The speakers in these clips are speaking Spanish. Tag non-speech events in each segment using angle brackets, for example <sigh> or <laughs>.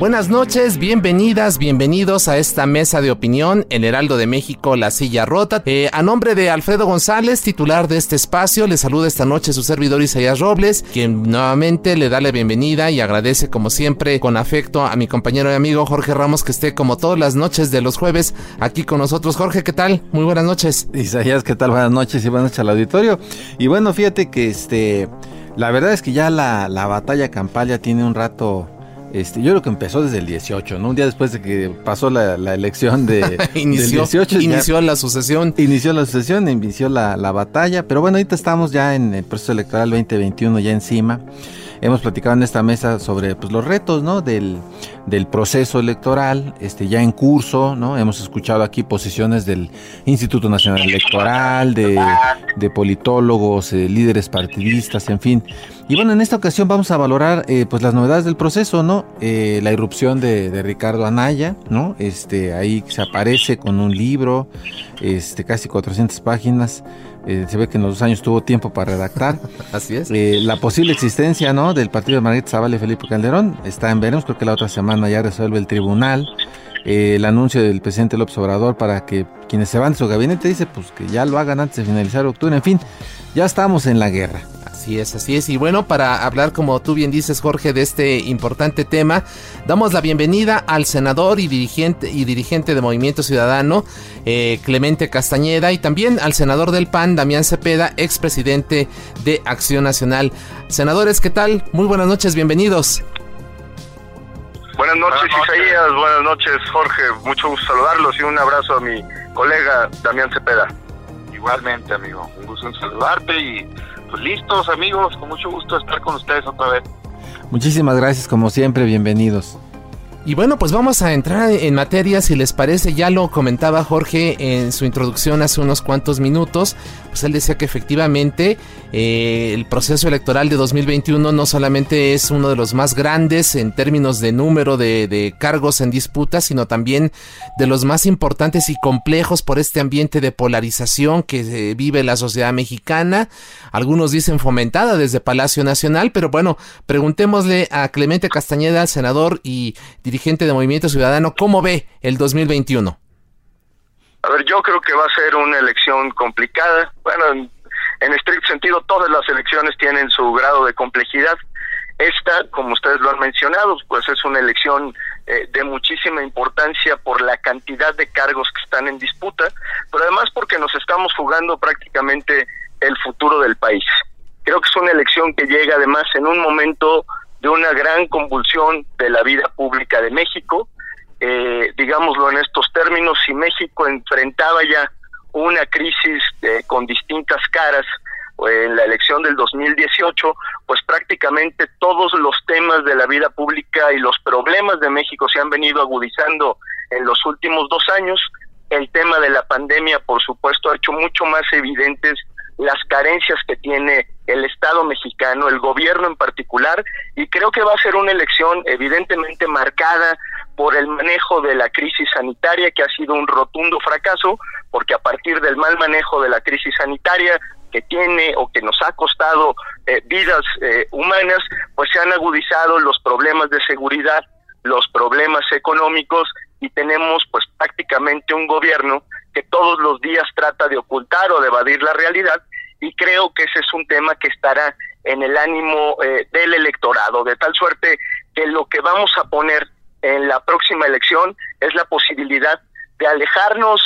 Buenas noches, bienvenidas, bienvenidos a esta mesa de opinión en Heraldo de México, La Silla Rota. Eh, a nombre de Alfredo González, titular de este espacio, le saluda esta noche su servidor Isaías Robles, quien nuevamente le da la bienvenida y agradece como siempre con afecto a mi compañero y amigo Jorge Ramos que esté como todas las noches de los jueves aquí con nosotros. Jorge, ¿qué tal? Muy buenas noches. Isaías, ¿qué tal? Buenas noches y buenas noches al auditorio. Y bueno, fíjate que este, la verdad es que ya la, la batalla campal ya tiene un rato este, yo creo que empezó desde el 18, ¿no? Un día después de que pasó la, elección de, <laughs> inició, 18. Inició la sucesión. Inició la sucesión, inició la, la batalla. Pero bueno, ahorita estamos ya en el proceso electoral 2021, ya encima. Hemos platicado en esta mesa sobre pues, los retos ¿no? del, del proceso electoral este, ya en curso. ¿no? Hemos escuchado aquí posiciones del Instituto Nacional Electoral, de, politólogos, eh, líderes partidistas, en fin. Y bueno, en esta ocasión vamos a valorar eh, pues las novedades del proceso, ¿no? Eh, la irrupción de, de, Ricardo Anaya, ¿no? Este, ahí se aparece con un libro, este, casi 400 páginas. Eh, se ve que en los dos años tuvo tiempo para redactar. <laughs> Así es. Eh, la posible existencia ¿no? del partido de Margarita Zavala y Felipe Calderón está en veremos. Creo que la otra semana ya resuelve el tribunal. Eh, el anuncio del presidente López Obrador para que quienes se van de su gabinete dice pues que ya lo hagan antes de finalizar octubre. En fin, ya estamos en la guerra. Así es, así es. Y bueno, para hablar, como tú bien dices, Jorge, de este importante tema, damos la bienvenida al senador y dirigente, y dirigente de Movimiento Ciudadano, eh, Clemente Castañeda, y también al senador del PAN, Damián Cepeda, expresidente de Acción Nacional. Senadores, ¿qué tal? Muy buenas noches, bienvenidos. Buenas noches, Isaías. Buenas noches, Jorge. Mucho gusto saludarlos y un abrazo a mi colega Damián Cepeda. Igualmente, amigo. Un gusto en saludarte y pues listos amigos, con mucho gusto estar con ustedes otra vez. Muchísimas gracias, como siempre, bienvenidos. Y bueno, pues vamos a entrar en materia, si les parece, ya lo comentaba Jorge en su introducción hace unos cuantos minutos, pues él decía que efectivamente eh, el proceso electoral de 2021 no solamente es uno de los más grandes en términos de número de, cargos en disputa, sino también de los más importantes y complejos por este ambiente de polarización que eh, vive la sociedad mexicana. Algunos dicen fomentada desde Palacio Nacional, pero bueno, preguntémosle a Clemente Castañeda, senador y dirigente de Movimiento Ciudadano, ¿cómo ve el 2021? A ver, yo creo que va a ser una elección complicada. Bueno, en, en estricto sentido, todas las elecciones tienen su grado de complejidad. Esta, como ustedes lo han mencionado, pues es una elección eh, de muchísima importancia por la cantidad de cargos que están en disputa, pero además porque nos estamos jugando prácticamente el futuro del país. Creo que es una elección que llega además en un momento de una gran convulsión de la vida pública de México, eh, digámoslo en estos términos, si México enfrentaba ya una crisis eh, con distintas caras en la elección del 2018, pues prácticamente todos los temas de la vida pública y los problemas de México se han venido agudizando en los últimos dos años. El tema de la pandemia, por supuesto, ha hecho mucho más evidentes las carencias que tiene el Estado mexicano, el gobierno en particular, y creo que va a ser una elección evidentemente marcada por el manejo de la crisis sanitaria, que ha sido un rotundo fracaso, porque a partir del mal manejo de la crisis sanitaria que tiene o que nos ha costado eh, vidas eh, humanas, pues se han agudizado los problemas de seguridad, los problemas económicos y tenemos pues prácticamente un gobierno que todos los días trata de ocultar o de evadir la realidad y creo que ese es un tema que estará en el ánimo eh, del electorado, de tal suerte que lo que vamos a poner en la próxima elección es la posibilidad de alejarnos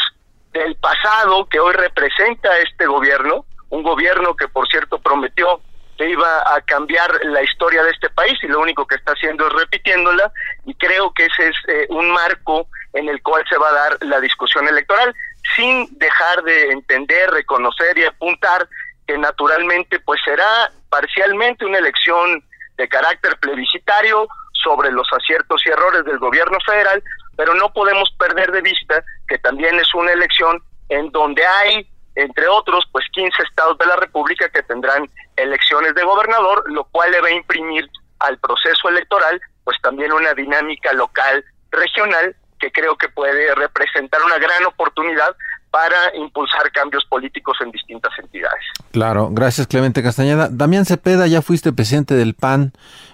del pasado que hoy representa este gobierno, un gobierno que por cierto prometió que iba a cambiar la historia de este país y lo único que está haciendo es repitiéndola y creo que ese es eh, un marco en el cual se va a dar la discusión electoral sin dejar de entender, reconocer y apuntar que naturalmente pues será parcialmente una elección de carácter plebiscitario sobre los aciertos y errores del gobierno federal, pero no podemos perder de vista que también es una elección en donde hay entre otros, pues 15 estados de la República que tendrán elecciones de gobernador, lo cual le va a imprimir al proceso electoral, pues también una dinámica local, regional, que creo que puede representar una gran oportunidad para impulsar cambios políticos en distintas entidades. Claro, gracias Clemente Castañeda. Damián Cepeda, ya fuiste presidente del PAN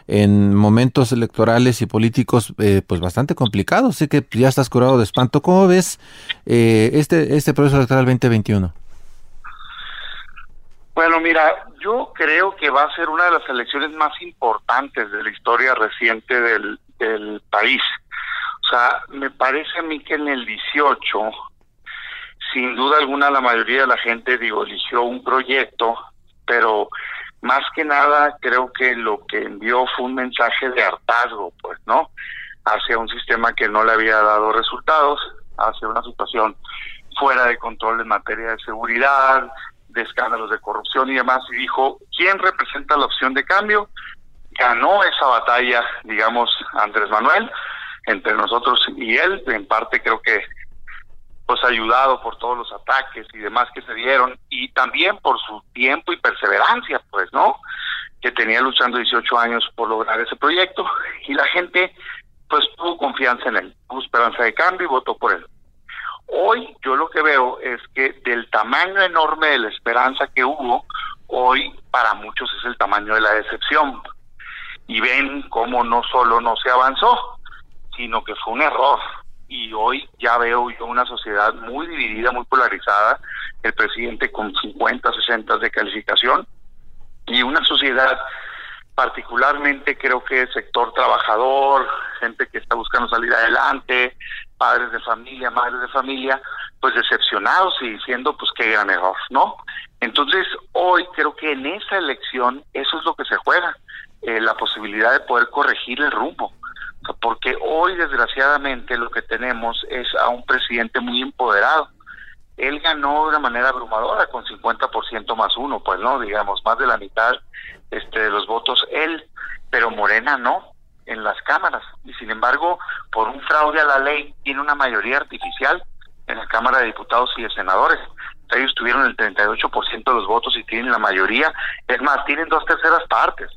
en momentos electorales y políticos eh, pues bastante complicados, sé que ya estás curado de espanto. ¿Cómo ves eh, este, este proceso electoral 2021? Bueno, mira, yo creo que va a ser una de las elecciones más importantes de la historia reciente del, del país. O sea, me parece a mí que en el 18, sin duda alguna, la mayoría de la gente, digo, eligió un proyecto, pero más que nada creo que lo que envió fue un mensaje de hartazgo, pues, ¿no? Hacia un sistema que no le había dado resultados, hacia una situación fuera de control en materia de seguridad, de escándalos de corrupción y demás, y dijo, ¿quién representa la opción de cambio? Ganó esa batalla, digamos, Andrés Manuel, entre nosotros y él, en parte creo que pues ayudado por todos los ataques y demás que se dieron, y también por su tiempo y perseverancia, pues, ¿no? Que tenía luchando 18 años por lograr ese proyecto, y la gente pues tuvo confianza en él, tuvo esperanza de cambio y votó por él. Hoy yo lo que veo es que del tamaño enorme de la esperanza que hubo, hoy para muchos es el tamaño de la decepción. Y ven cómo no solo no se avanzó, sino que fue un error. Y hoy ya veo yo una sociedad muy dividida, muy polarizada, el presidente con 50, 60 de calificación, y una sociedad particularmente creo que sector trabajador, gente que está buscando salir adelante, padres de familia, madres de familia, pues decepcionados y diciendo pues qué gran error, ¿no? Entonces hoy creo que en esa elección eso es lo que se juega, eh, la posibilidad de poder corregir el rumbo, porque hoy desgraciadamente lo que tenemos es a un presidente muy empoderado. Él ganó de una manera abrumadora con 50% más uno, pues no, digamos, más de la mitad este, de los votos él, pero Morena no en las cámaras y sin embargo por un fraude a la ley tiene una mayoría artificial en la Cámara de Diputados y de Senadores. Ellos tuvieron el 38% de los votos y tienen la mayoría, es más, tienen dos terceras partes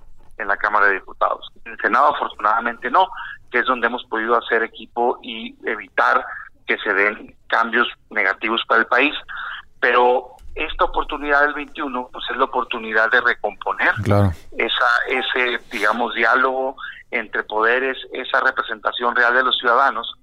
en la Cámara de Diputados. En el Senado afortunadamente no, que es donde hemos podido hacer equipo y evitar que se den cambios negativos para el país. Pero esta oportunidad del 21 pues es la oportunidad de recomponer esa ese digamos diálogo entre poderes, esa representación real de los ciudadanos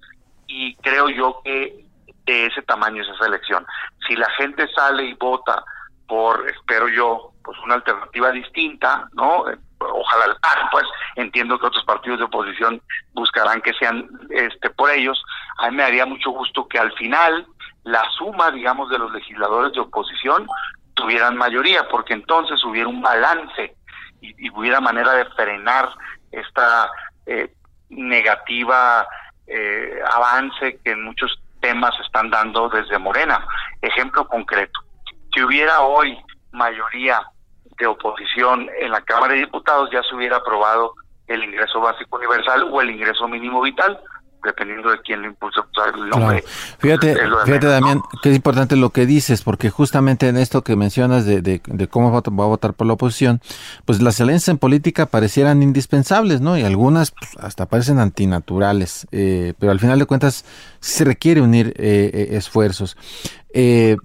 y creo yo que de ese tamaño es esa elección. Si la gente sale y vota por, espero yo, pues una alternativa distinta, ¿no? Ojalá pues entiendo que otros partidos de oposición buscarán que sean este por ellos. A mí me daría mucho gusto que al final la suma, digamos, de los legisladores de oposición tuvieran mayoría, porque entonces hubiera un balance y, hubiera manera de frenar esta eh, negativa eh, avance que en muchos temas están dando desde Morena. Ejemplo concreto, si hubiera hoy mayoría de oposición en la Cámara de Diputados, ya se hubiera aprobado el ingreso básico universal o el ingreso mínimo vital, dependiendo de quién lo impulsa pues, el nombre. Fíjate, fíjate Damián, que es importante lo que dices, porque justamente en esto que mencionas de, de, cómo va a, votar por la oposición, pues las alianzas en política parecieran indispensables, ¿no? Y algunas pues, hasta parecen antinaturales, eh, pero al final de cuentas se requiere unir eh, eh, esfuerzos. Eh,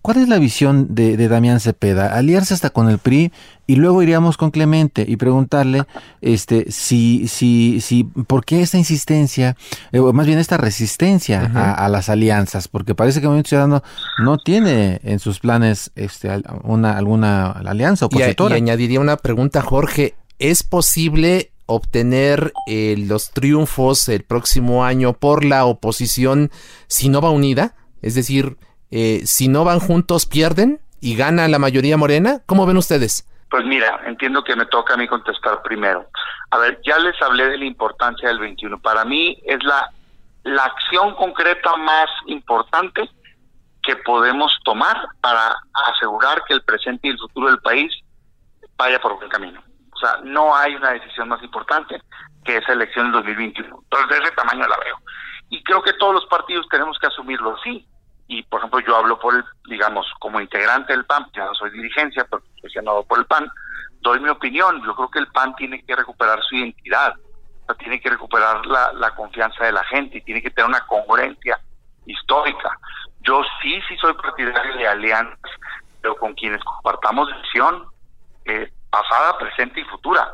¿Cuál es la visión de, Damián Cepeda? Aliarse hasta con el PRI y luego iríamos con Clemente y preguntarle este si si si por qué esta insistencia eh, o más bien esta resistencia a, las alianzas porque parece que el Movimiento Ciudadano no tiene en sus planes este una alguna alianza opositora. Y, añadiría una pregunta Jorge es posible obtener eh, los triunfos el próximo año por la oposición si no va unida es decir eh, si no van juntos pierden y gana la mayoría morena? ¿Cómo ven ustedes? Pues mira, entiendo que me toca a mí contestar primero. A ver, ya les hablé de la importancia del 21. Para mí es la, la acción concreta más importante que podemos tomar para asegurar que el presente y el futuro del país vaya por buen camino. O sea, no hay una decisión más importante que esa elección en 2021. Entonces, de ese tamaño la veo. Y creo que todos los partidos tenemos que asumirlo así y por ejemplo yo hablo por el, digamos, como integrante del PAN, ya no soy dirigencia, pero soy senador por el PAN, doy mi opinión, yo creo que el PAN tiene que recuperar su identidad, tiene que recuperar la, la confianza de la gente y tiene que tener una congruencia histórica. Yo sí, sí soy partidario de alianzas, pero con quienes compartamos visión eh, pasada, presente y futura,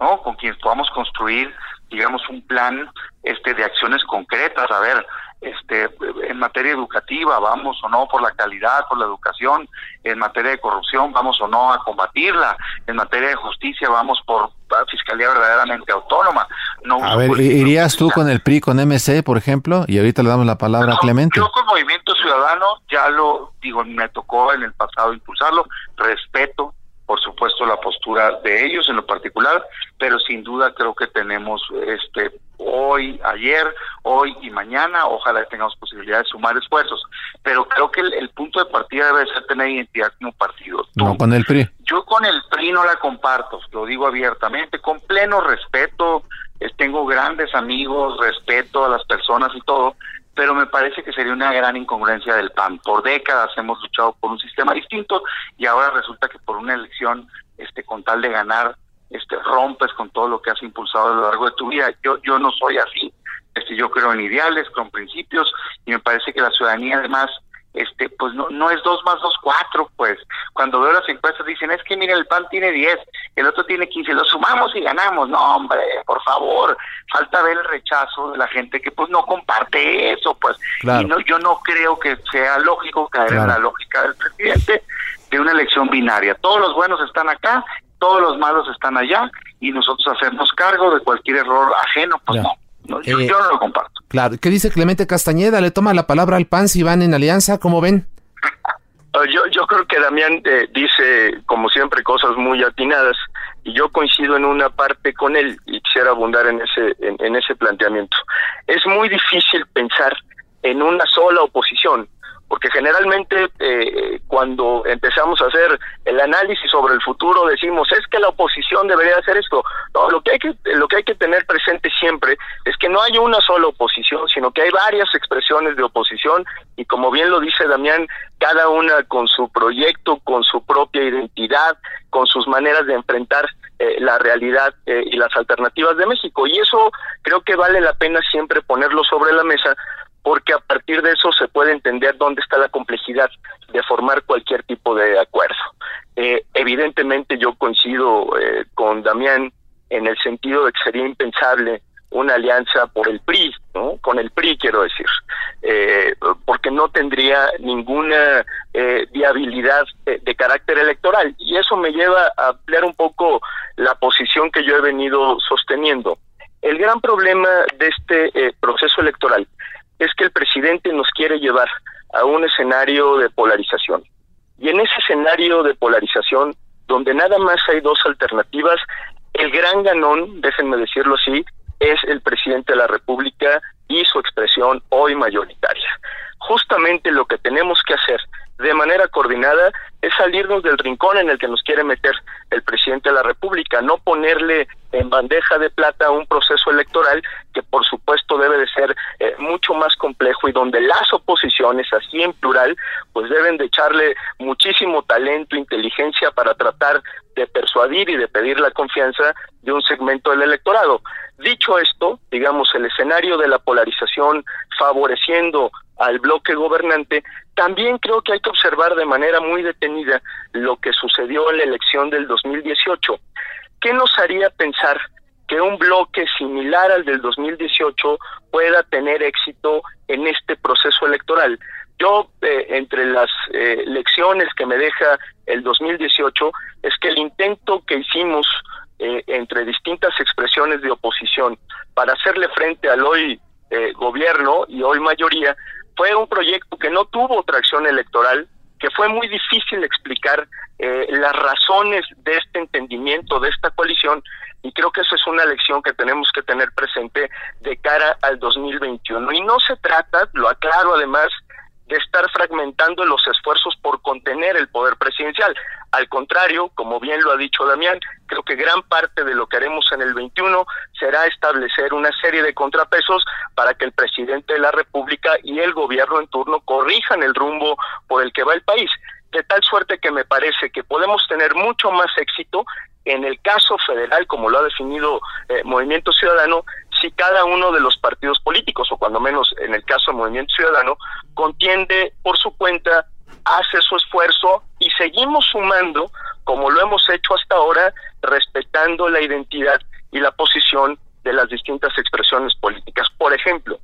¿no? Con quienes podamos construir, digamos, un plan este de acciones concretas. A ver, este, en materia educativa, vamos o no por la calidad, por la educación, en materia de corrupción, vamos o no a combatirla, en materia de justicia, vamos por fiscalía verdaderamente autónoma. No a ver, ¿irías tú con el PRI, con MC, por ejemplo? Y ahorita le damos la palabra a Clemente. Yo con Movimiento Ciudadano, ya lo digo, me tocó en el pasado impulsarlo, respeto por supuesto la postura de ellos en lo particular, pero sin duda creo que tenemos este hoy, ayer, hoy y mañana, ojalá tengamos posibilidad de sumar esfuerzos, pero creo que el, punto de partida debe ser tener identidad como partido. no con el PRI. Yo con el PRI no la comparto, lo digo abiertamente, con pleno respeto, tengo grandes amigos, respeto a las personas y todo, pero me parece que sería una gran incongruencia del PAN. Por décadas hemos luchado por un sistema distinto y ahora resulta que por una elección, este, con tal de ganar, este, rompes con todo lo que has impulsado a lo largo de tu vida. Yo, yo no soy así. Este, yo creo en ideales, con principios y me parece que la ciudadanía además este pues no no es dos más dos cuatro pues. Cuando veo las encuestas dicen es que mira el PAN tiene diez el otro tiene quince lo sumamos y ganamos no hombre por favor falta ver el rechazo de la gente que pues no comparte eso pues. Y no yo no creo que sea lógico caer en la lógica del presidente de una elección binaria. Todos los buenos están acá todos los malos están allá y nosotros hacemos cargo de cualquier error ajeno pues no yo, eh, yo, no lo comparto. Claro. ¿Qué dice Clemente Castañeda? ¿Le toma la palabra al PAN si van en alianza? ¿Cómo ven? <laughs> Yo, yo creo que Damián eh, dice, como siempre, cosas muy atinadas y yo coincido en una parte con él y quisiera abundar en ese, en ese planteamiento. Es muy difícil pensar en una sola oposición porque generalmente eh, cuando empezamos a hacer el análisis sobre el futuro decimos es que la oposición debería hacer esto. No, lo que hay que lo que hay que tener presente siempre es que no hay una sola oposición, sino que hay varias expresiones de oposición y como bien lo dice Damián, cada una con su proyecto, con su propia identidad, con sus maneras de enfrentar eh, la realidad eh, y las alternativas de México. Y eso creo que vale la pena siempre ponerlo sobre la mesa porque a partir de eso se puede entender dónde está la complejidad de formar cualquier tipo de acuerdo. Eh, evidentemente yo coincido eh, con Damián en el sentido de que sería impensable una alianza por el PRI, ¿no? Con el PRI quiero decir, eh, porque no tendría ninguna viabilidad de, carácter electoral y eso me lleva a ampliar un poco la posición que yo he venido sosteniendo. El gran problema de este proceso electoral es que el presidente nos quiere llevar a un escenario de polarización. Y en ese escenario de polarización, donde nada más hay dos alternativas, el gran ganón, déjenme decirlo así, es el presidente de la República y su expresión hoy mayoritaria. Justamente lo que tenemos que hacer de manera coordinada es salirnos del rincón en el que nos quiere meter el presidente de la República, no ponerle en bandeja de plata un proceso electoral que por supuesto debe de ser eh, mucho más complejo y donde las oposiciones, así en plural, pues deben de echarle muchísimo talento, inteligencia para tratar de persuadir y de pedir la confianza de un segmento del electorado. Dicho esto, digamos, el escenario de la polarización favoreciendo al bloque gobernante, también creo que hay que observar de manera muy detenida lo que sucedió en la elección del 2018. ¿Qué nos haría pensar que un bloque similar al del 2018 pueda tener éxito en este proceso electoral? Yo, eh, entre las eh, lecciones que me deja el 2018, es que el intento que hicimos eh, entre distintas expresiones de oposición para hacerle frente al hoy gobierno y hoy mayoría fue un proyecto que no tuvo tracción electoral, que fue muy difícil explicar eh, las razones de este entendimiento, de esta coalición, y creo que esa es una lección que tenemos que tener presente de cara al 2021. Y no se trata, lo aclaro además, de estar fragmentando los esfuerzos por contener el poder presidencial. Al contrario, como bien lo ha dicho Damián, creo que gran parte de lo que haremos en el 21 será establecer una serie de contrapesos para que el presidente de la República y el gobierno en turno corrijan el rumbo por el que va el país. De tal suerte que me parece que podemos tener mucho más éxito en el caso federal, como lo ha definido eh, Movimiento Ciudadano, si cada uno de los partidos políticos, o cuando menos en el caso del Movimiento Ciudadano, contiende por su cuenta, hace su esfuerzo y seguimos sumando, como lo hemos hecho hasta ahora, respetando la identidad y la posición de las distintas expresiones políticas. Por ejemplo,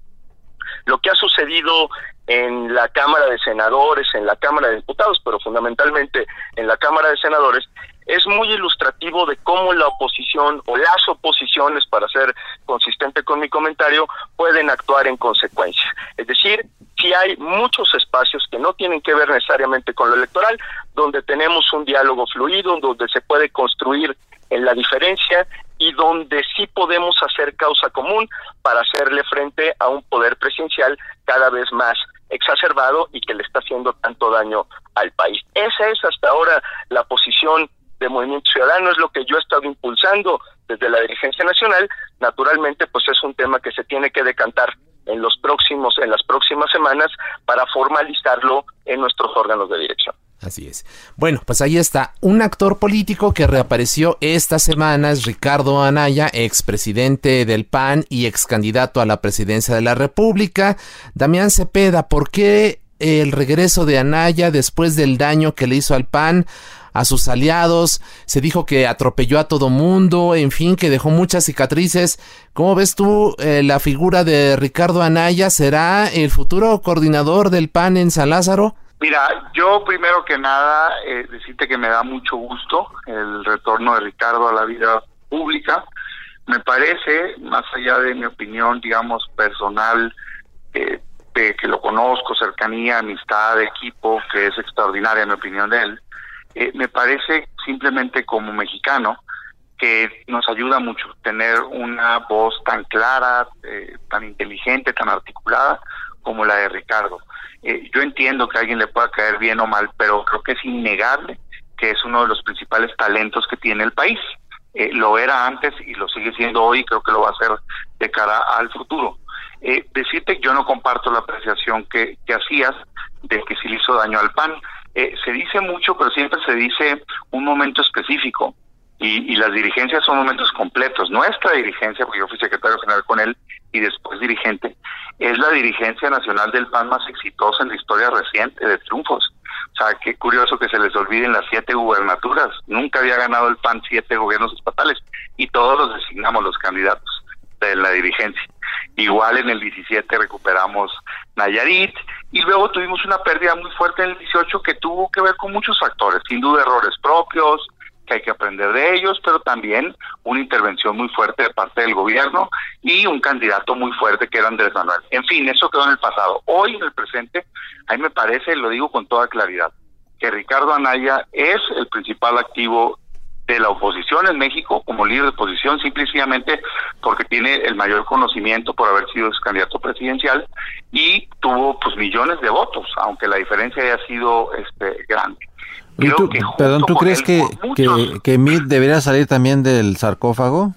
lo que ha sucedido en la Cámara de Senadores, en la Cámara de Diputados, pero fundamentalmente en la Cámara de Senadores, es muy ilustrativo de cómo la oposición o las oposiciones, para ser consistente con mi comentario, pueden actuar en consecuencia. Es decir, si hay muchos espacios que no tienen que ver necesariamente con lo electoral, donde tenemos un diálogo fluido, donde se puede construir en la diferencia y donde sí podemos hacer causa común para hacerle frente a un poder presidencial cada vez más exacerbado y que le está haciendo tanto daño al país. Esa es hasta ahora la posición de Movimiento Ciudadano, es lo que yo he estado impulsando desde la dirigencia nacional. Naturalmente, pues es un tema que se tiene que decantar en los próximos, en las próximas semanas para formalizarlo en nuestros órganos de dirección. Así es. Bueno, pues ahí está. Un actor político que reapareció esta semana es Ricardo Anaya, expresidente del PAN y ex candidato a la presidencia de la República. Damián Cepeda, ¿por qué el regreso de Anaya después del daño que le hizo al PAN? A sus aliados, se dijo que atropelló a todo mundo, en fin, que dejó muchas cicatrices. ¿Cómo ves tú eh, la figura de Ricardo Anaya? ¿Será el futuro coordinador del PAN en San Lázaro? Mira, yo primero que nada eh, decirte que me da mucho gusto el retorno de Ricardo a la vida pública. Me parece, más allá de mi opinión, digamos, personal, eh, de que lo conozco, cercanía, amistad, equipo, que es extraordinaria mi opinión de él, eh, me parece simplemente como mexicano que nos ayuda mucho tener una voz tan clara, eh, tan inteligente, tan articulada como la de Ricardo. Eh, yo entiendo que a alguien le pueda caer bien o mal, pero creo que es innegable que es uno de los principales talentos que tiene el país. lo era antes y lo sigue siendo hoy, creo que lo va a hacer de cara al futuro. decirte que yo no comparto la apreciación que, que hacías de que si le hizo daño al PAN. Eh, se dice mucho, pero siempre se dice un momento específico. Y, las dirigencias son momentos completos. Nuestra dirigencia, porque yo fui secretario general con él y después dirigente, es la dirigencia nacional del PAN más exitosa en la historia reciente de triunfos. O sea, qué curioso que se les olviden las siete gubernaturas. Nunca había ganado el PAN siete gobiernos estatales y todos los designamos los candidatos de la dirigencia. Igual en el 17 recuperamos Nayarit y luego tuvimos una pérdida muy fuerte en el 18 que tuvo que ver con muchos factores, sin duda errores propios, que hay que aprender de ellos, pero también una intervención muy fuerte de parte del gobierno y un candidato muy fuerte que era Andrés Manuel. En fin, eso quedó en el pasado. Hoy en el presente, a mí me parece, lo digo con toda claridad, que Ricardo Anaya es el principal activo de la oposición en México como líder de oposición, simplemente porque tiene el mayor conocimiento por haber sido candidato presidencial y tuvo pues millones de votos, aunque la diferencia haya sido este grande. tú, perdón, ¿tú crees que, que, que debería salir también del sarcófago?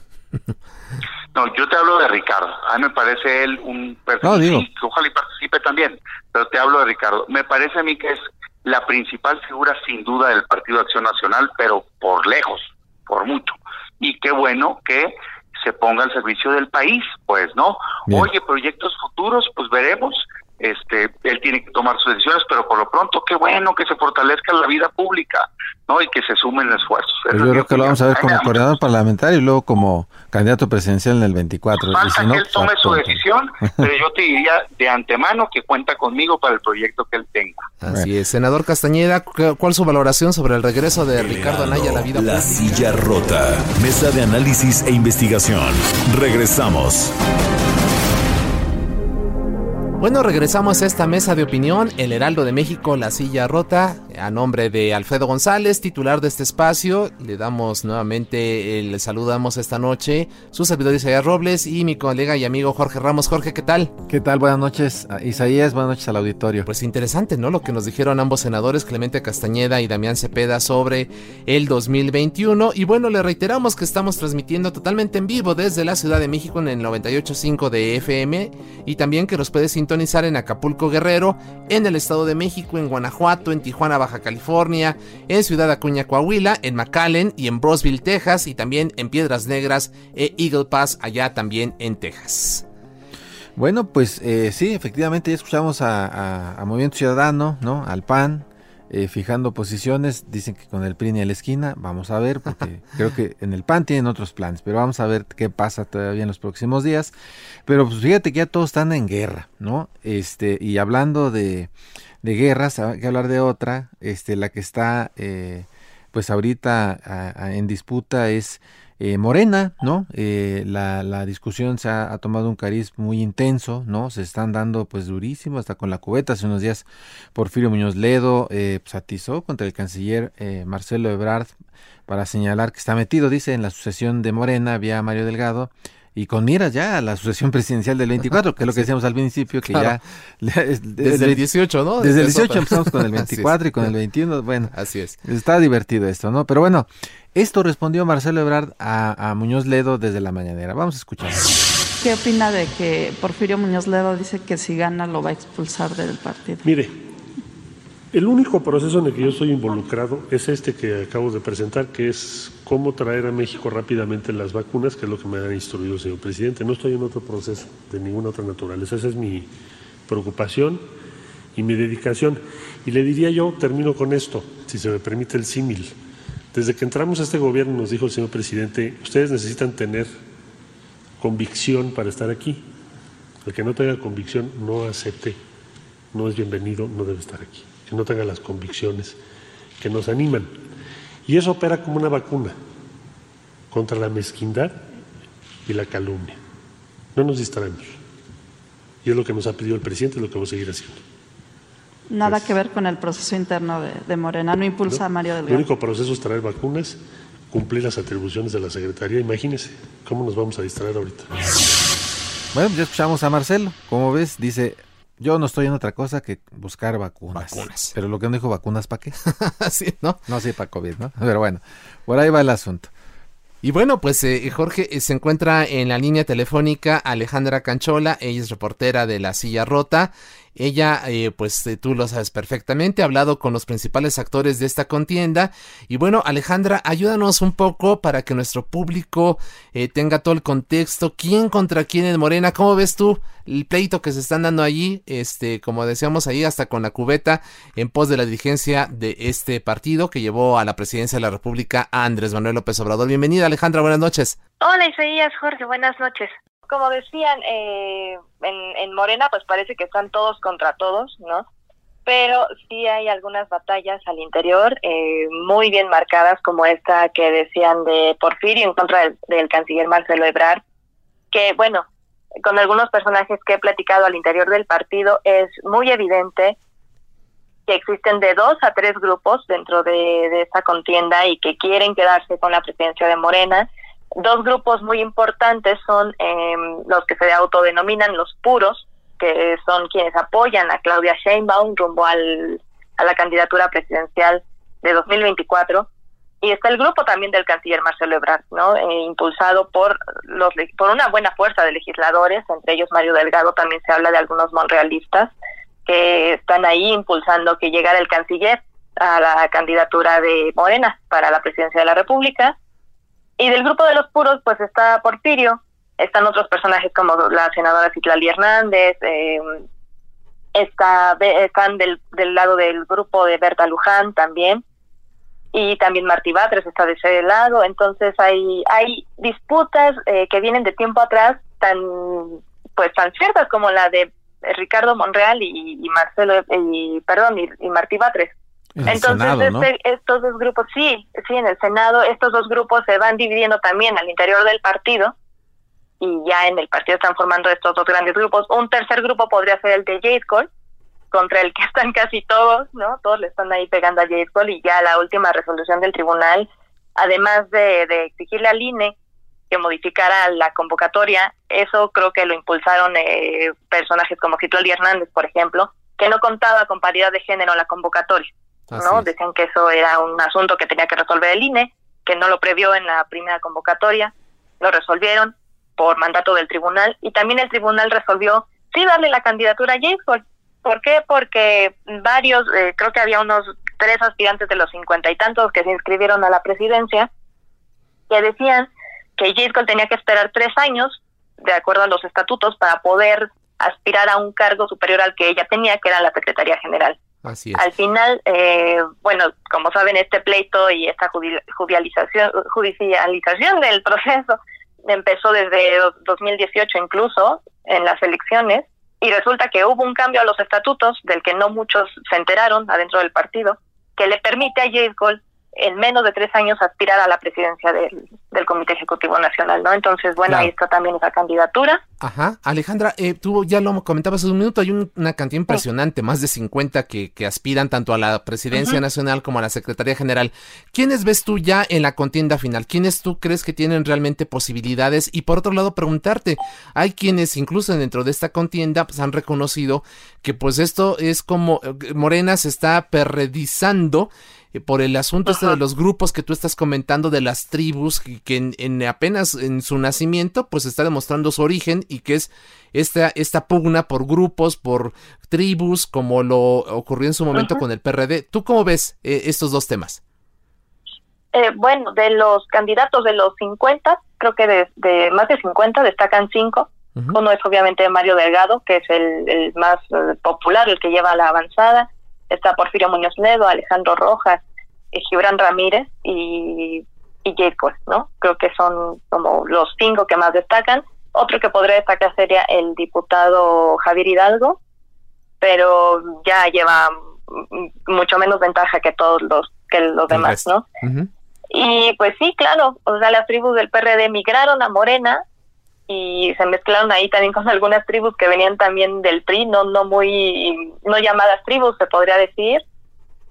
No, yo te hablo de Ricardo. A mí me parece él un que ojalá y participe también, pero te hablo de Ricardo. Me parece a mí que es la principal figura sin duda del Partido Acción Nacional, pero por lejos, por mucho. Y qué bueno que se ponga al servicio del país, pues, ¿no? Oye, proyectos futuros, pues veremos este, él tiene que tomar sus decisiones, pero por lo pronto qué bueno que se fortalezca la vida pública, ¿no? Y que se sumen esfuerzos. Pues yo creo que lo vamos a ver como coordinador parlamentario y luego como candidato presidencial en el 24. Falta que él tome su decisión, pero yo te diría de antemano que cuenta conmigo para el proyecto que él tenga. Así es. Senador Castañeda, ¿cuál es su valoración sobre el regreso de Ricardo Anaya a la vida La silla rota. Mesa de análisis e investigación. Regresamos. Bueno, regresamos a esta mesa de opinión, El Heraldo de México, La Silla Rota, a nombre de Alfredo González, titular de este espacio. Le damos nuevamente, le saludamos esta noche, su servidor Isaías Robles y mi colega y amigo Jorge Ramos. Jorge, ¿qué tal? ¿Qué tal? Buenas noches, Isaías, buenas noches al auditorio. Pues interesante, ¿no? Lo que nos dijeron ambos senadores, Clemente Castañeda y Damián Cepeda, sobre el 2021. Y bueno, le reiteramos que estamos transmitiendo totalmente en vivo desde la Ciudad de México en el 98.5 de FM y también que nos puede sintonizar en Acapulco Guerrero, en el Estado de México, en Guanajuato, en Tijuana, Baja California, en Ciudad Acuña, Coahuila, en McAllen y en Brosville, Texas, y también en Piedras Negras e Eagle Pass, allá también en Texas. Bueno, pues eh, sí, efectivamente ya escuchamos a, a Movimiento Ciudadano, ¿no? Al PAN, eh, fijando posiciones. Dicen que con el PRI en la esquina. Vamos a ver, porque <laughs> creo que en el PAN tienen otros planes, pero vamos a ver qué pasa todavía en los próximos días. Pero pues fíjate que ya todos están en guerra, ¿no? Este, y hablando de, de guerras, hay que hablar de otra. Este, la que está, eh, pues ahorita en disputa es eh, Morena, ¿no? Eh, la, la, discusión se ha, tomado un cariz muy intenso, ¿no? Se están dando pues durísimo, hasta con la cubeta. Hace unos días Porfirio Muñoz Ledo eh, pues, contra el canciller eh, Marcelo Ebrard para señalar que está metido, dice, en la sucesión de Morena, vía Mario Delgado, y con miras ya a la sucesión presidencial del 24, que es lo que decíamos al principio, que ya... Desde el 18, ¿no? Desde, el 18 empezamos con el <laughs> 24 y con el 21, bueno. Así es. Está divertido esto, ¿no? Pero bueno, esto respondió Marcelo Ebrard a, Muñoz Ledo desde la mañanera. Vamos a escuchar. ¿Qué opina de que Porfirio Muñoz Ledo dice que si gana lo va a expulsar del partido? Mire, el único proceso en el que yo estoy involucrado es este que acabo de presentar, que es cómo traer a México rápidamente las vacunas, que es lo que me ha instruido el señor presidente. No estoy en otro proceso de ninguna otra naturaleza. Esa es mi preocupación y mi dedicación. Y le diría yo, termino con esto, si se me permite el símil. Desde que entramos a este gobierno nos dijo el señor presidente, ustedes necesitan tener convicción para estar aquí. El que no tenga convicción no acepte, no es bienvenido, no debe estar aquí. Que no tenga las convicciones que nos animan. Y eso opera como una vacuna contra la mezquindad y la calumnia. No nos distraemos. Y es lo que nos ha pedido el presidente, es lo que vamos a seguir haciendo. Nada que ver con el proceso interno de, Morena, no impulsa a Mario Delgado. El único proceso es traer vacunas, cumplir las atribuciones de la Secretaría. Imagínese cómo nos vamos a distraer ahorita. Bueno, ya escuchamos a Marcelo. Como ves, dice, yo no estoy en otra cosa que buscar vacunas. Vacunas. Pero lo que no dijo vacunas, ¿para qué? <laughs> sí, ¿no? No, sí, para COVID, ¿no? Pero bueno, por ahí va el asunto. Y bueno, pues eh, Jorge eh, se encuentra en la línea telefónica Alejandra Canchola, ella es reportera de La Silla Rota ella, eh, pues eh, tú lo sabes perfectamente, ha hablado con los principales actores de esta contienda. Y bueno, Alejandra, ayúdanos un poco para que nuestro público eh, tenga todo el contexto. ¿Quién contra quién en Morena? ¿Cómo ves tú el pleito que se están dando allí? Este, como decíamos ahí, hasta con la cubeta en pos de la dirigencia de este partido que llevó a la presidencia de la República a Andrés Manuel López Obrador. Bienvenida, Alejandra, buenas noches. Hola, Isaías, Jorge, buenas noches como decían, eh, en, Morena pues parece que están todos contra todos, ¿no? Pero sí hay algunas batallas al interior eh, muy bien marcadas, como esta que decían de Porfirio en contra del, canciller Marcelo Ebrard, que bueno, con algunos personajes que he platicado al interior del partido es muy evidente que existen de dos a tres grupos dentro de, de esta contienda y que quieren quedarse con la presidencia de Morena Dos grupos muy importantes son em, los que se autodenominan los puros, que son quienes apoyan a Claudia Sheinbaum rumbo al, a la candidatura presidencial de 2024 y está el grupo también del canciller Marcelo Ebrard, ¿no? Eh, impulsado por los por una buena fuerza de legisladores, entre ellos Mario Delgado, también se habla de algunos monrealistas que están ahí impulsando que llegara el canciller a la candidatura de Morena para la presidencia de la República y del grupo de los puros, pues está Porfirio, están otros personajes como la senadora Citlali Hernández, eh, está, están del, del lado del grupo de Berta Luján también, y también Martí Batres está de ese lado, entonces hay, hay disputas eh, que vienen de tiempo atrás tan pues tan ciertas como la de Ricardo Monreal y, Marcelo y perdón y, y Martí Batres entonces, este, estos dos grupos, sí, sí, en el Senado, estos dos grupos se van dividiendo también al interior del partido y ya en el partido están formando estos dos grandes grupos. Un tercer grupo podría ser el de Jade Cole, contra el que <laughs> están casi todos, ¿no? Todos le están ahí pegando a Jade Cole y ya la última resolución del tribunal, además de, de exigirle al INE que modificara la convocatoria, eso creo que lo impulsaron eh, personajes como Gitoldi Hernández, por ejemplo, que no contaba con paridad de género en la convocatoria, ¿no? Decían que eso era un asunto que tenía que resolver el INE, que no lo previó en la primera convocatoria, lo resolvieron por mandato del tribunal y también el tribunal resolvió sí darle la candidatura a James ¿Por qué? Porque varios, eh, creo que había unos tres aspirantes de los cincuenta y tantos que se inscribieron a la presidencia, que decían que James tenía que esperar tres años, de acuerdo a los estatutos, para poder aspirar a un cargo superior al que ella tenía, que era la Secretaría General. Al final, eh, bueno, como saben, este pleito y esta judicialización, judicialización del proceso empezó desde 2018 incluso en las elecciones y resulta que hubo un cambio a los estatutos del que no muchos se enteraron adentro del partido que le permite a Jade Gold en menos de tres años aspirar a la presidencia del, del Comité Ejecutivo Nacional, ¿no? Entonces, bueno, ahí está también esa candidatura. Ajá. Alejandra, eh, tú ya lo comentabas hace un minuto, hay una cantidad impresionante, más de 50 que, que, aspiran tanto a la presidencia nacional como a la Secretaría General. ¿Quiénes ves tú ya en la contienda final? ¿Quiénes tú crees que tienen realmente posibilidades? Y por otro lado, preguntarte, hay quienes incluso dentro de esta contienda pues, han reconocido que pues esto es como eh, Morena se está perredizando por el asunto este de los grupos que tú estás comentando de las tribus que, en, apenas en su nacimiento pues está demostrando su origen y que es esta, esta pugna por grupos, por tribus como lo ocurrió en su momento con el PRD. ¿Tú cómo ves eh, estos dos temas? Eh, bueno, de los candidatos de los 50, creo que de, de más de 50 destacan cinco. Uno es obviamente Mario Delgado, que es el, el más popular, el que lleva la avanzada está Porfirio Muñoz Ledo, Alejandro Rojas, eh, Gibran Ramírez y, y ¿no? Creo que son como los cinco que más destacan. Otro que podría destacar sería el diputado Javier Hidalgo, pero ya lleva mucho menos ventaja que todos los que los demás, ¿no? Y pues sí, claro, o sea, las tribus del PRD migraron a Morena y se mezclaron ahí también con algunas tribus que venían también del PRI, no, no muy, no llamadas tribus, se podría decir.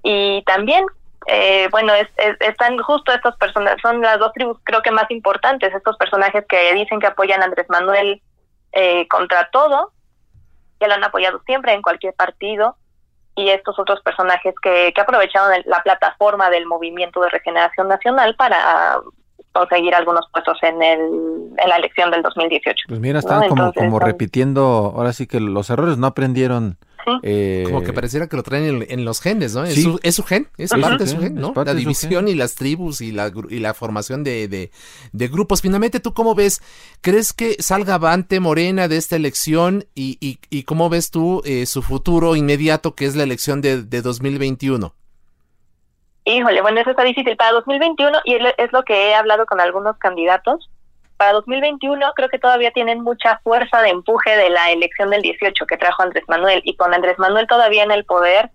Y también, eh, bueno, es, están justo estas personas, son las dos tribus creo que más importantes, estos personajes que dicen que apoyan a Andrés Manuel eh, contra todo, que lo han apoyado siempre en cualquier partido, y estos otros personajes que, que aprovecharon la plataforma del movimiento de regeneración nacional para conseguir algunos puestos en, el, en la elección del 2018. Pues mira, están como, como repitiendo, ahora sí que los errores no aprendieron. Eh, como que pareciera que lo traen en, los genes, ¿no? Es, su, es, su, gen, es parte de su gen, ¿no? La división y las tribus y la, y la formación de, de, grupos. Finalmente, ¿tú cómo ves? ¿Crees que salga avante Morena de esta elección y, y, y cómo ves tú eh, su futuro inmediato que es la elección de, de 2021? Híjole, bueno, eso está difícil. Para 2021, y es lo que he hablado con algunos candidatos, para 2021 creo que todavía tienen mucha fuerza de empuje de la elección del 18 que trajo Andrés Manuel. Y con Andrés Manuel todavía en el poder,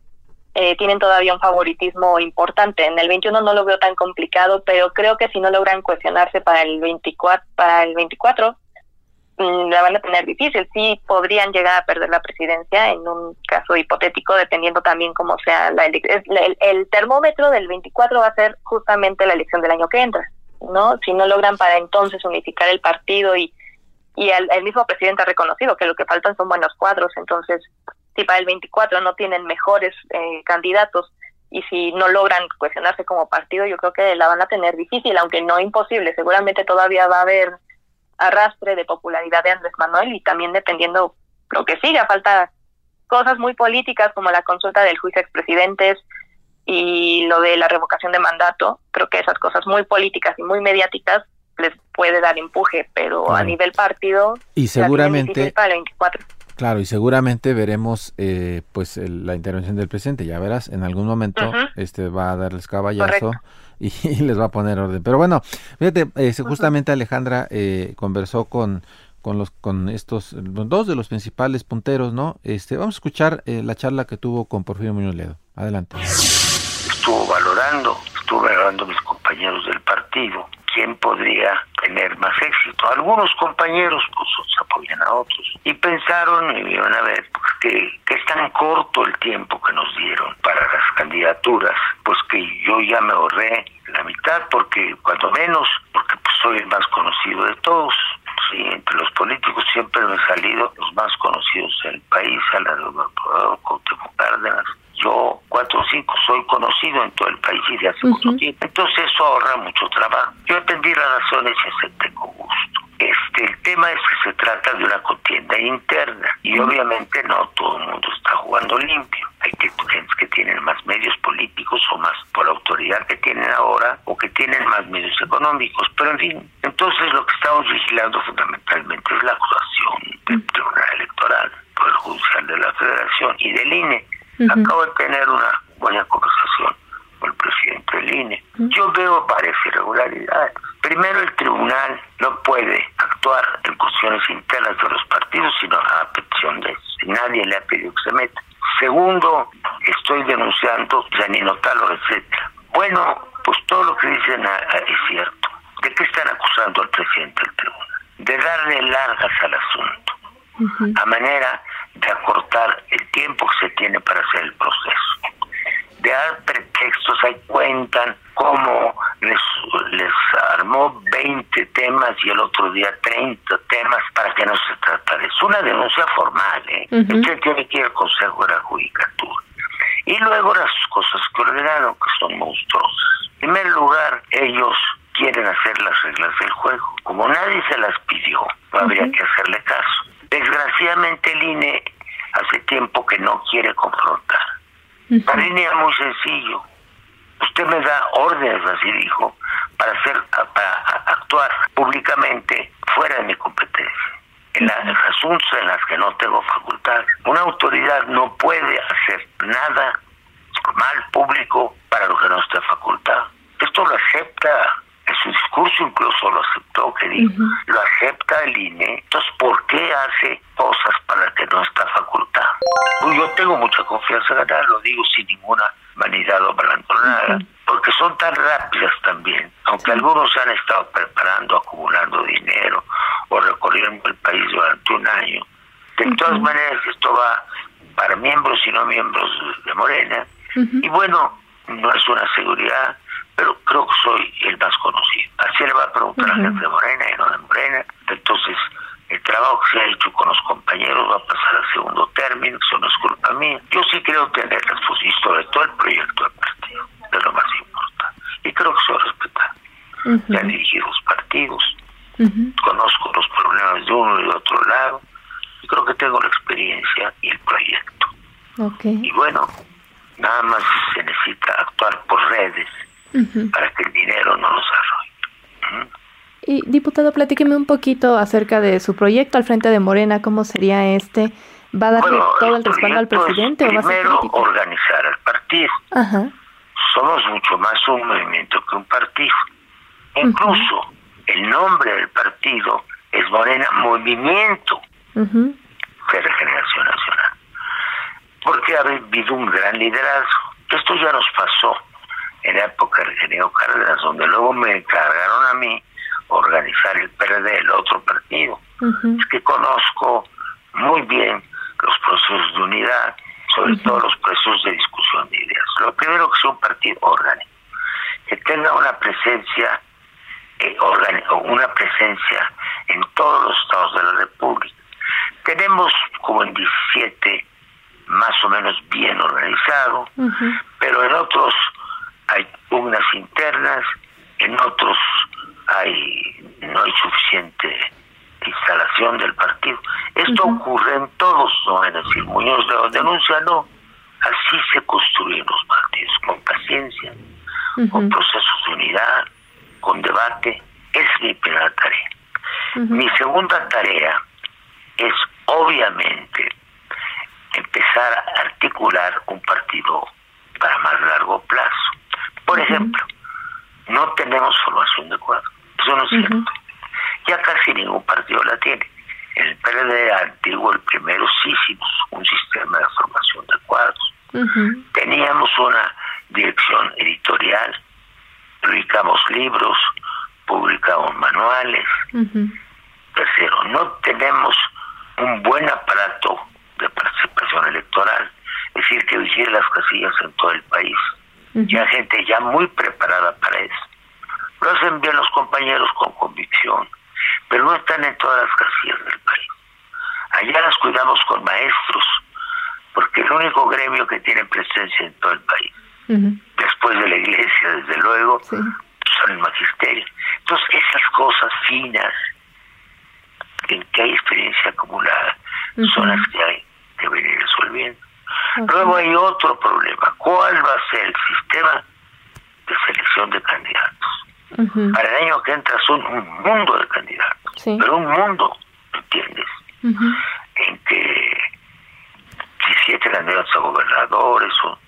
eh, tienen todavía un favoritismo importante. En el 21 no lo veo tan complicado, pero creo que si no logran cuestionarse para el 24, para el 24 Mm, la van a tener difícil. Sí podrían llegar a perder la presidencia en un caso hipotético, dependiendo también cómo sea la elección. El, termómetro del 24 va a ser justamente la elección del año que entra, ¿no? Si no logran para entonces unificar el partido y, y el, mismo presidente ha reconocido que lo que faltan son buenos cuadros, entonces si para el 24 no tienen mejores eh, candidatos y si no logran cuestionarse como partido, yo creo que la van a tener difícil, aunque no imposible. Seguramente todavía va a haber arrastre de popularidad de Andrés Manuel y también dependiendo lo que siga, falta cosas muy políticas como la consulta del juicio expresidentes y lo de la revocación de mandato, creo que esas cosas muy políticas y muy mediáticas les puede dar empuje, pero a nivel partido y seguramente para el 24. Claro, y seguramente veremos eh, pues la intervención del presidente, ya verás, en algún momento este va a darles caballazo <laughs> y, les va a poner orden. Pero bueno, fíjate, eh, justamente Alejandra eh, conversó con con los con estos dos de los principales punteros, ¿no? Este, vamos a escuchar la charla que tuvo con Porfirio Muñoz Ledo. Adelante. Estuvo valorando, estuvo valorando mis compañeros del partido quién podría tener más éxito. Algunos compañeros pues se apoyan a otros y pensaron y iban a ver pues, que, que es tan corto el tiempo que nos dieron candidaturas, pues que yo ya me ahorré la mitad porque cuando menos, porque pues soy el más conocido de todos. Sí, entre los políticos siempre me he salido los más conocidos del país, a la de Cárdenas, yo cuatro o cinco soy conocido en todo el país y de hace mucho tiempo. Entonces eso ahorra mucho trabajo. Yo entendí las razones y acepté con gusto. Este, el tema es que se trata de una contienda interna y obviamente no todo el mundo está jugando limpio. Hay que, gente que tienen más medios políticos o más por la autoridad que tienen ahora o que tienen más medios económicos. Pero en fin, entonces lo que estamos vigilando fundamentalmente es la actuación del Tribunal Electoral, Poder Judicial de la Federación y del INE Acabo de tener una buena conversación el presidente del INE. Yo veo varias irregularidades. Primero, el tribunal no puede actuar en cuestiones internas de los partidos, sino a petición de nadie le ha pedido que se meta. Segundo, estoy denunciando Talo, etcétera. Bueno, pues todo lo que dicen es cierto. ¿De qué están acusando al presidente del tribunal? De darle largas al asunto. A manera de acortar el tiempo que se tiene para hacer el proceso. De ahí cuentan cómo les, les armó 20 temas y el otro día 30 temas para que no se tratara. Es una denuncia formal, ¿eh? Usted tiene que ir al Consejo de la Judicatura. Y luego las cosas que ordenaron, que son monstruosas. En primer lugar, ellos quieren hacer las reglas del juego. Como nadie se las pidió, no habría que hacerle caso. Desgraciadamente el INE hace tiempo que no quiere confrontar. Para el INE es muy sencillo. Usted me da órdenes, así dijo, para hacer, para actuar públicamente fuera de mi competencia. En las asuntos en las que no tengo facultad. Una autoridad no puede hacer nada mal público para lo que no esté facultad. Esto lo acepta en su discurso incluso lo aceptó, que dijo, lo acepta el INE, entonces ¿por qué hace cosas para que no está facultado? Pues yo tengo mucha confianza en ganar, lo digo sin ninguna vanidad o nada, porque son tan rápidas también, aunque algunos se han estado preparando, acumulando dinero o recorriendo el país durante un año. De todas maneras, esto va para miembros y no miembros de Morena, y bueno, no es una seguridad, pero creo que soy el más conocido. Así le va a preguntar a la gente de Morena y no de Morena. Entonces, el trabajo que se ha hecho con los compañeros va a pasar al segundo término, eso no es culpa mía. Yo sí creo tener y sobre todo el proyecto del partido, es lo más importante. Y creo que soy respetado. Ya he dirigido los partidos, conozco los problemas de uno y de otro lado, y creo que tengo la experiencia y el proyecto. Y bueno, nada más se necesita actuar por redes para que el dinero no nos arroje. Y diputado, platíqueme un poquito acerca de su proyecto al frente de Morena, cómo sería este. ¿Va a darle todo el, respaldo al presidente o va a ser Primero, organizar al partido. Somos mucho más un movimiento que un partido. Incluso el nombre del partido es Morena Movimiento de Regeneración Nacional. Porque ha habido un gran liderazgo. Esto ya nos pasó en la época del ingeniero Cárdenas, donde luego me encargaron a mí organizar el PRD, el otro partido. Es que conozco muy bien los procesos de unidad, sobre todo los procesos de discusión de ideas. Lo primero que sea un partido orgánico, que tenga una presencia eh, una presencia en todos los estados de la República. Tenemos como en 17 más o menos bien organizado, pero en otros hay pugnas internas, en otros hay no hay suficiente instalación del partido. Esto ocurre en todos, no es decir, Muñoz de denuncia, no. Así se construyen los partidos, con paciencia, con procesos de unidad, con debate. Es mi primera tarea. Mi segunda tarea es, obviamente, empezar a articular un partido para más largo plazo. Por ejemplo, no tenemos formación de cuadro. Eso no es cierto. Ya casi ningún partido la tiene. En el PRD antiguo, el primero, sí hicimos un sistema de formación de cuadros. Teníamos una dirección editorial, publicamos libros, publicamos manuales. Tercero, no tenemos un buen aparato de participación electoral, es decir, que vigile las casillas en todo el país. Ya gente ya muy preparada para eso. Lo hacen bien los compañeros con convicción, pero no están en todas las casillas del país. Allá las cuidamos con maestros, porque el único gremio que tiene presencia en todo el país, después de la iglesia, desde luego, son el magisterio. Entonces, esas cosas finas, en que hay experiencia acumulada, son las que hay que venir resolviendo. Luego hay otro problema. ¿Cuál va a ser el sistema de selección de candidatos? Para el año que entra son un mundo de candidatos, pero un mundo, ¿entiendes? En que 17 candidatos a gobernadores o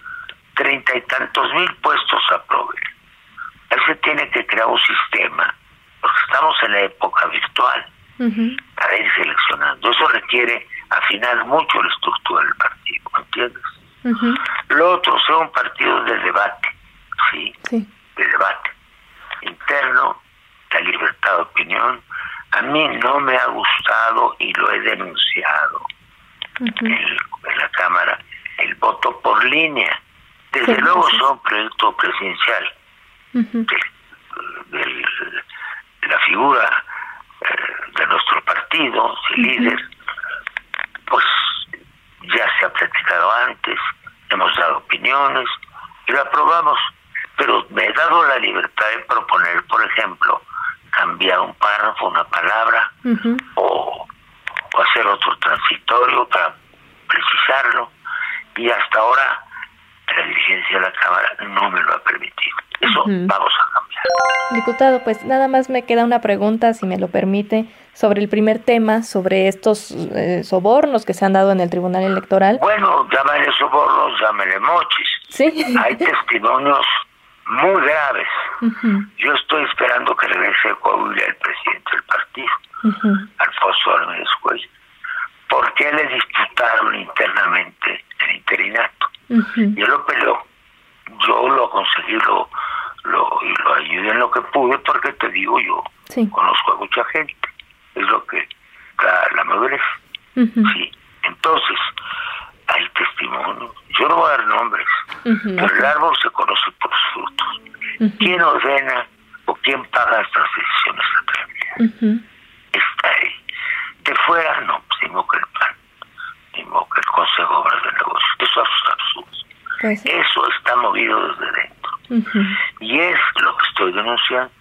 treinta y tantos mil puestos a proveer. Ahí se tiene que crear un sistema, porque estamos en la época virtual, para ir seleccionando. Eso requiere afinar mucho la estructura del partido, ¿entiendes? Lo otro, sea un partido de debate, ¿sí? De debate interno, la libertad de opinión. A mí no me ha gustado y lo he denunciado en, la Cámara el voto por línea. Desde luego es un proyecto presidencial. de la figura eh, de nuestro partido, el líder, pues ya se ha platicado antes, hemos dado opiniones y lo aprobamos, pero me he dado la libertad de proponer, por ejemplo, cambiar un párrafo, una palabra, o, hacer otro transitorio para precisarlo, y hasta ahora la dirigencia de la Cámara no me lo ha permitido. Eso vamos a cambiar. Diputado, pues nada más me queda una pregunta, si me lo permite sobre el primer tema, sobre estos eh, sobornos que se han dado en el Tribunal Electoral. Bueno, llámale sobornos, llámale mochis. Sí. Hay testimonios muy graves. Yo estoy esperando que regrese a Coahuila el presidente del partido, Alfonso Álvarez Cuello, porque le disputaron internamente el interinato. Yo lo peleó, yo lo conseguí, lo, lo, y lo ayudé en lo que pude, porque te digo yo, conozco a mucha gente es lo que da la madurez. Sí. Entonces, hay testimonio. Yo no voy a dar nombres, pero el árbol se conoce por ¿Quién ordena o quién paga estas decisiones de Está ahí. De fuera, no, pues, ni que el plan, ni que el Consejo de Obras de Negocios. Eso es absurdo. Pues Eso está movido desde dentro. Y es lo que estoy denunciando.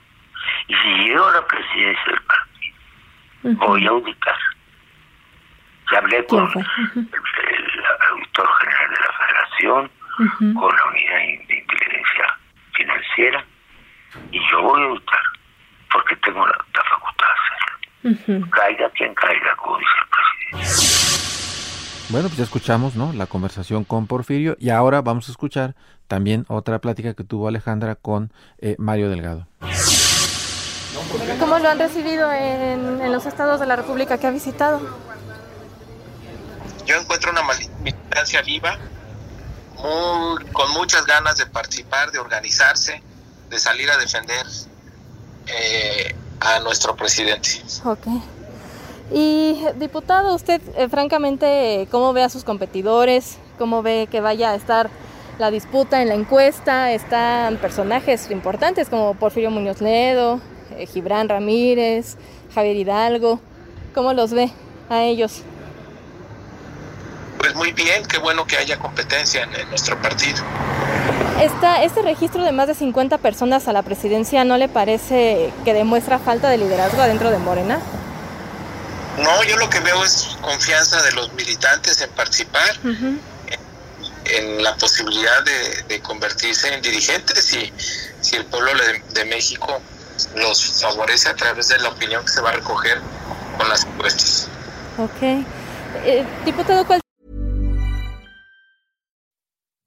Y si yo la presidencia del partido, voy a ubicar. Ya hablé con el, auditor general de la Federación, con la unidad financiera, y yo voy a ubicar, porque tengo la, facultad de hacerlo. Caiga quien caiga, como dice el presidente. Bueno, pues ya escuchamos, ¿no? La conversación con Porfirio y ahora vamos a escuchar también otra plática que tuvo Alejandra con eh, Mario Delgado. ¿Cómo lo han recibido en, los estados de la República que ha visitado? Yo encuentro una militancia viva, con muchas ganas de participar, de organizarse, de salir a defender eh, a nuestro presidente. Ok. Y diputado, usted eh, francamente, ¿cómo ve a sus competidores? ¿Cómo ve que vaya a estar la disputa en la encuesta? Están personajes importantes como Porfirio Muñoz Ledo, eh, Gibran Ramírez, Javier Hidalgo. ¿Cómo los ve a ellos? Pues muy bien, qué bueno que haya competencia en, nuestro partido. Esta, ¿Este registro de más de 50 personas a la presidencia no le parece que demuestra falta de liderazgo adentro de Morena? No, yo lo que veo es confianza de los militantes en participar, en, la posibilidad de, convertirse en dirigentes y si el pueblo de México los favorece a través de la opinión que se va a recoger con las encuestas. Ok. Eh, diputado, ¿cuál?